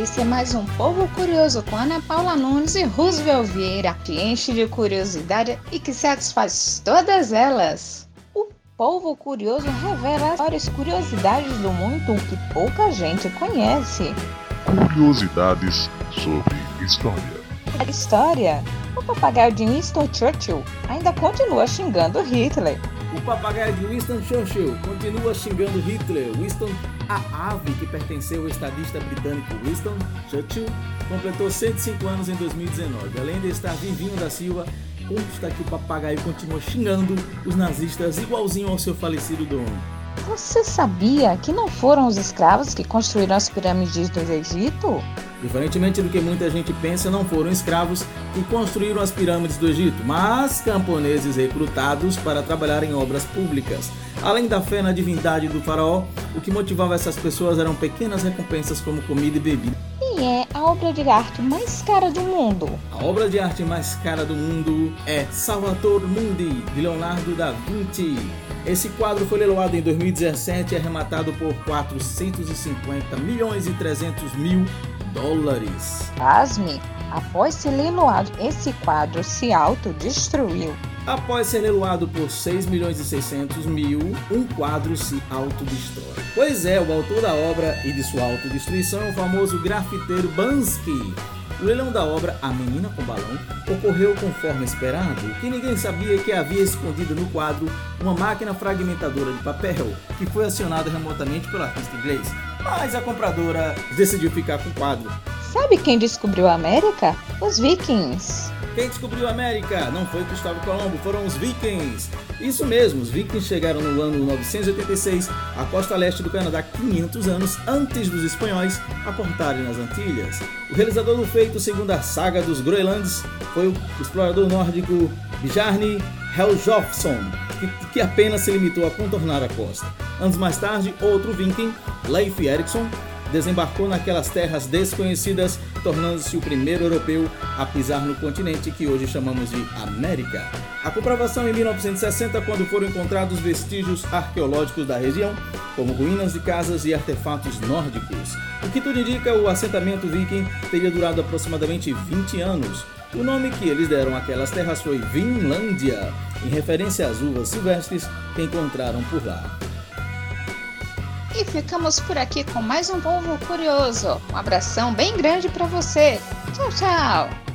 Esse é mais um Povo Curioso com Ana Paula Nunes e Roosevelt Vieira, que enche de curiosidade e que satisfaz todas elas. O Povo Curioso revela várias curiosidades do mundo que pouca gente conhece. Curiosidades sobre história. A história. O papagaio de Winston Churchill ainda continua xingando Hitler. O papagaio de Winston Churchill continua xingando Hitler. Winston, a ave que pertenceu ao estadista britânico Winston Churchill, completou 105 anos em 2019. Além de estar vivinho da Silva, consta que o papagaio continua xingando os nazistas igualzinho ao seu falecido dono. Você sabia que não foram os escravos que construíram as pirâmides do Egito? Diferentemente do que muita gente pensa, não foram escravos que construíram as pirâmides do Egito, mas camponeses recrutados para trabalhar em obras públicas. Além da fé na divindade do faraó, o que motivava essas pessoas eram pequenas recompensas como comida e bebida. E é a obra de arte mais cara do mundo. A obra de arte mais cara do mundo é Salvator Mundi, de Leonardo da Vinci. Esse quadro foi leiloado em 2017 e arrematado por 450 milhões e 300 mil dólares. Pasme, após ser leiloado, esse quadro se autodestruiu. Após ser leiloado por 6 milhões e 600 mil, um quadro se autodestrói. Pois é, o autor da obra e de sua autodestruição é o famoso grafiteiro Bansky. O leilão da obra A Menina com Balão ocorreu conforme esperado. Que ninguém sabia que havia escondido no quadro uma máquina fragmentadora de papel que foi acionada remotamente pelo artista inglês. Mas a compradora decidiu ficar com o quadro. Sabe quem descobriu a América? Os vikings. Quem descobriu a América? Não foi Cristóvão Colombo, foram os vikings. Isso mesmo, os vikings chegaram no ano 986 à costa leste do Canadá 500 anos antes dos espanhóis aportarem nas Antilhas. O realizador do feito, segundo a saga dos Groenlandes, foi o explorador nórdico Bjarni Helgjofsson, que, que apenas se limitou a contornar a costa. Anos mais tarde, outro viking, Leif Erikson, desembarcou naquelas terras desconhecidas, tornando-se o primeiro europeu a pisar no continente que hoje chamamos de América. A comprovação em 1960, quando foram encontrados vestígios arqueológicos da região, como ruínas de casas e artefatos nórdicos. O que tudo indica, o assentamento viking teria durado aproximadamente 20 anos. O nome que eles deram àquelas terras foi Vinlândia, em referência às uvas silvestres que encontraram por lá. E ficamos por aqui com mais um povo curioso. Um abração bem grande para você. Tchau, tchau.